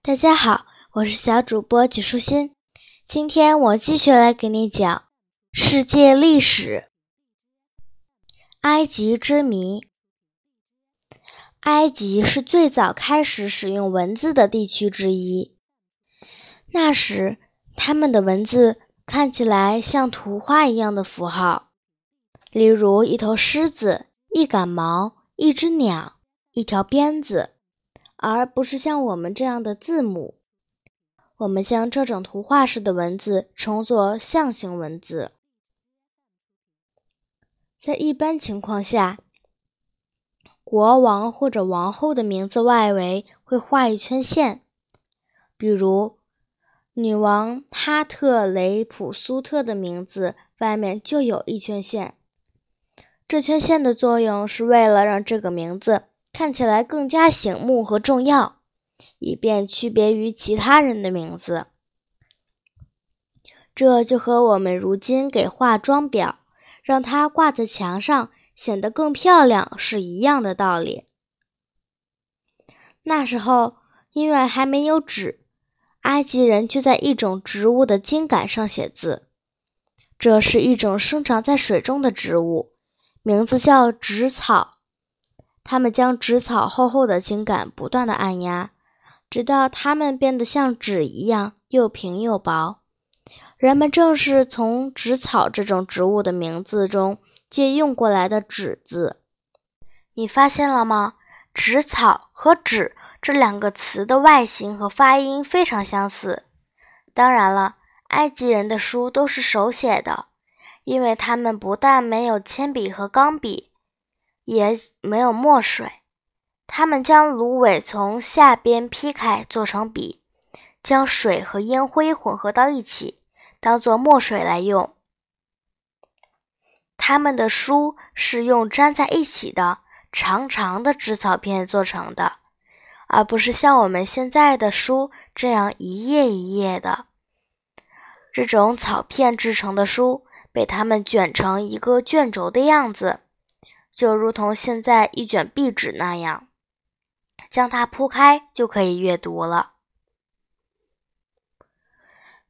大家好，我是小主播举舒心。今天我继续来给你讲世界历史——埃及之谜。埃及是最早开始使用文字的地区之一。那时，他们的文字看起来像图画一样的符号，例如一头狮子、一杆毛、一只鸟、一条鞭子。而不是像我们这样的字母，我们将这种图画式的文字称作象形文字。在一般情况下，国王或者王后的名字外围会画一圈线，比如女王哈特雷普苏特的名字外面就有一圈线。这圈线的作用是为了让这个名字。看起来更加醒目和重要，以便区别于其他人的名字。这就和我们如今给化妆表，让它挂在墙上显得更漂亮是一样的道理。那时候，因为还没有纸，埃及人就在一种植物的茎秆上写字。这是一种生长在水中的植物，名字叫纸草。他们将纸草厚厚的茎秆不断的按压，直到它们变得像纸一样又平又薄。人们正是从纸草这种植物的名字中借用过来的“纸”字。你发现了吗？纸草和纸这两个词的外形和发音非常相似。当然了，埃及人的书都是手写的，因为他们不但没有铅笔和钢笔。也没有墨水，他们将芦苇从下边劈开做成笔，将水和烟灰混合到一起，当做墨水来用。他们的书是用粘在一起的长长的纸草片做成的，而不是像我们现在的书这样一页一页的。这种草片制成的书被他们卷成一个卷轴的样子。就如同现在一卷壁纸那样，将它铺开就可以阅读了。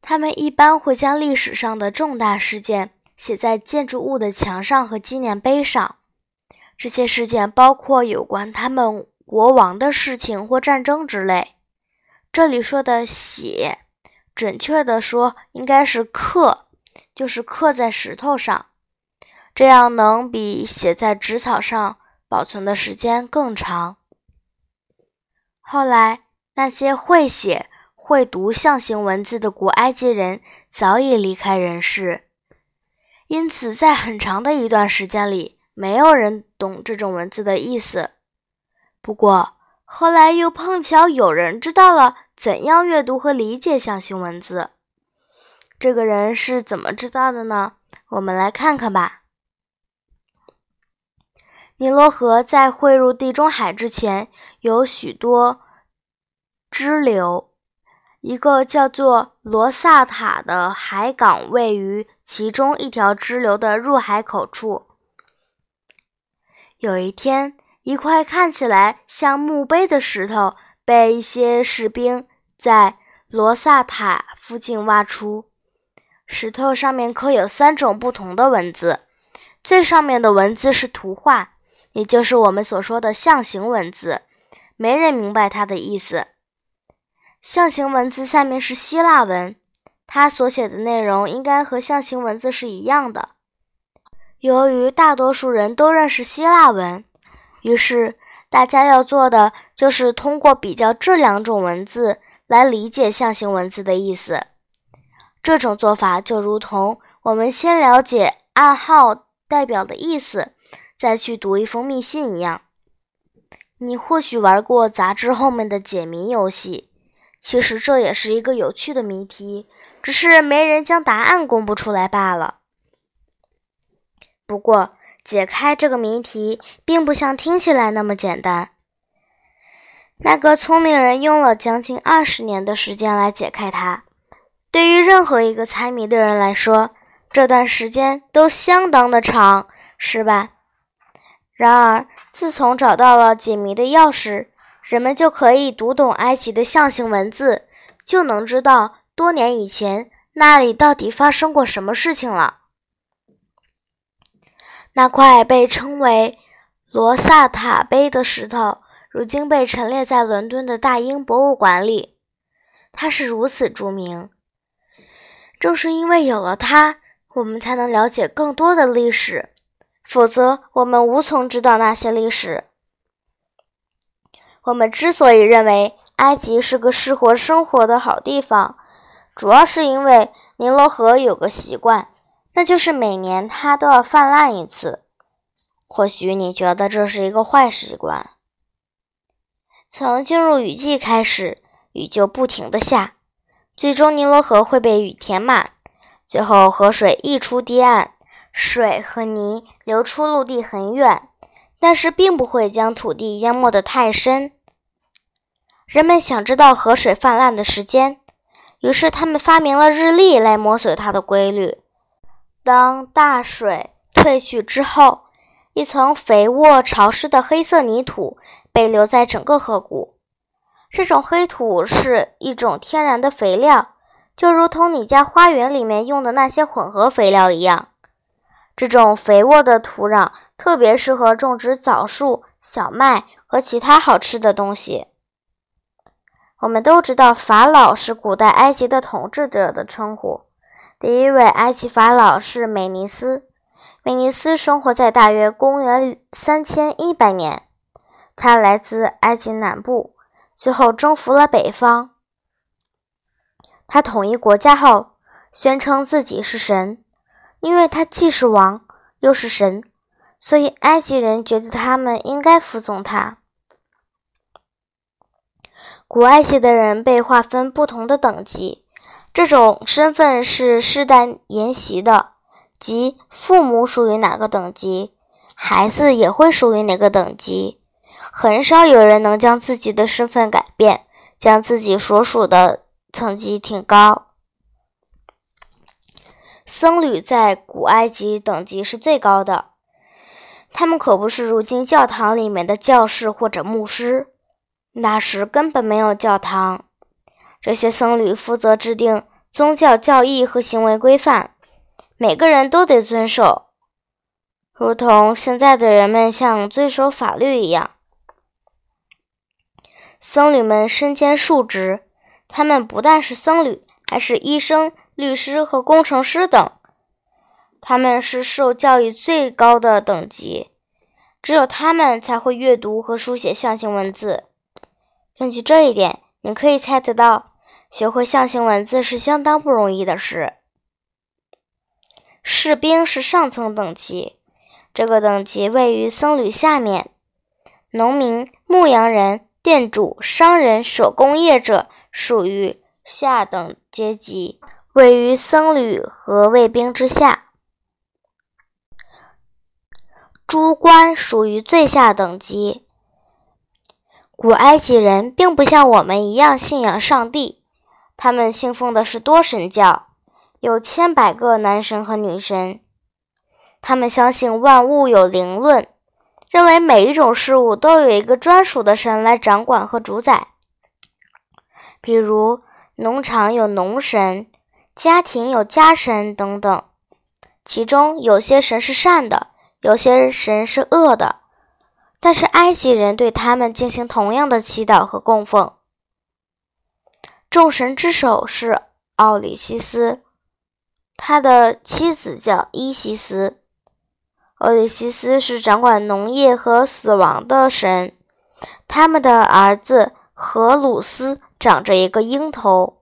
他们一般会将历史上的重大事件写在建筑物的墙上和纪念碑上。这些事件包括有关他们国王的事情或战争之类。这里说的“写”，准确的说应该是“刻”，就是刻在石头上。这样能比写在纸草上保存的时间更长。后来，那些会写、会读象形文字的古埃及人早已离开人世，因此在很长的一段时间里，没有人懂这种文字的意思。不过，后来又碰巧有人知道了怎样阅读和理解象形文字。这个人是怎么知道的呢？我们来看看吧。尼罗河在汇入地中海之前，有许多支流。一个叫做罗萨塔的海港位于其中一条支流的入海口处。有一天，一块看起来像墓碑的石头被一些士兵在罗萨塔附近挖出。石头上面刻有三种不同的文字，最上面的文字是图画。也就是我们所说的象形文字，没人明白它的意思。象形文字下面是希腊文，它所写的内容应该和象形文字是一样的。由于大多数人都认识希腊文，于是大家要做的就是通过比较这两种文字来理解象形文字的意思。这种做法就如同我们先了解暗号代表的意思。再去读一封密信一样，你或许玩过杂志后面的解谜游戏，其实这也是一个有趣的谜题，只是没人将答案公布出来罢了。不过，解开这个谜题并不像听起来那么简单。那个聪明人用了将近二十年的时间来解开它。对于任何一个猜谜的人来说，这段时间都相当的长，是吧？然而，自从找到了解谜的钥匙，人们就可以读懂埃及的象形文字，就能知道多年以前那里到底发生过什么事情了。那块被称为罗萨塔碑的石头，如今被陈列在伦敦的大英博物馆里。它是如此著名，正是因为有了它，我们才能了解更多的历史，否则我们无从知道那些历史。我们之所以认为埃及是个适合生活的好地方，主要是因为尼罗河有个习惯，那就是每年它都要泛滥一次。或许你觉得这是一个坏习惯。从进入雨季开始，雨就不停地下，最终尼罗河会被雨填满，最后河水溢出堤岸，水和泥流出陆地很远。但是并不会将土地淹没得太深。人们想知道河水泛滥的时间，于是他们发明了日历来摸索它的规律。当大水退去之后，一层肥沃潮湿的黑色泥土被留在整个河谷。这种黑土是一种天然的肥料，就如同你家花园里面用的那些混合肥料一样。这种肥沃的土壤特别适合种植枣树、小麦和其他好吃的东西。我们都知道，法老是古代埃及的统治者的称呼。第一位埃及法老是美尼斯。美尼斯生活在大约公元三千一百年。他来自埃及南部，最后征服了北方。他统一国家后，宣称自己是神。因为他既是王又是神，所以埃及人觉得他们应该服从他。古埃及的人被划分不同的等级，这种身份是世代沿袭的，即父母属于哪个等级，孩子也会属于哪个等级。很少有人能将自己的身份改变，将自己所属的层级提高。僧侣在古埃及等级是最高的，他们可不是如今教堂里面的教士或者牧师，那时根本没有教堂。这些僧侣负责制定宗教教义和行为规范，每个人都得遵守，如同现在的人们像遵守法律一样。僧侣们身兼数职，他们不但是僧侣，还是医生。律师和工程师等，他们是受教育最高的等级，只有他们才会阅读和书写象形文字。根据这一点，你可以猜得到，学会象形文字是相当不容易的事。士兵是上层等级，这个等级位于僧侣下面。农民、牧羊人、店主、商人、手工业者属于下等阶级。位于僧侣和卫兵之下，诸官属于最下等级。古埃及人并不像我们一样信仰上帝，他们信奉的是多神教，有千百个男神和女神。他们相信万物有灵论，认为每一种事物都有一个专属的神来掌管和主宰。比如，农场有农神。家庭有家神等等，其中有些神是善的，有些神是恶的，但是埃及人对他们进行同样的祈祷和供奉。众神之首是奥里西斯，他的妻子叫伊西斯。奥里西斯是掌管农业和死亡的神，他们的儿子荷鲁斯长着一个鹰头。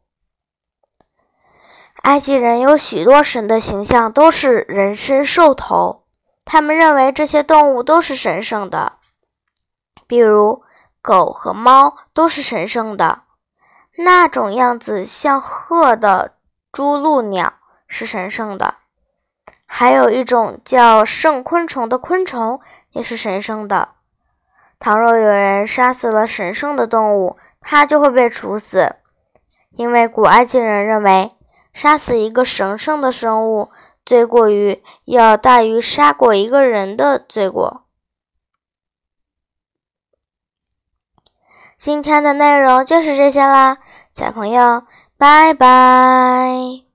埃及人有许多神的形象都是人身兽头，他们认为这些动物都是神圣的，比如狗和猫都是神圣的。那种样子像鹤的朱鹭鸟是神圣的，还有一种叫圣昆虫的昆虫也是神圣的。倘若有人杀死了神圣的动物，他就会被处死，因为古埃及人认为。杀死一个神圣的生物，罪过于要大于杀过一个人的罪过。今天的内容就是这些啦，小朋友，拜拜。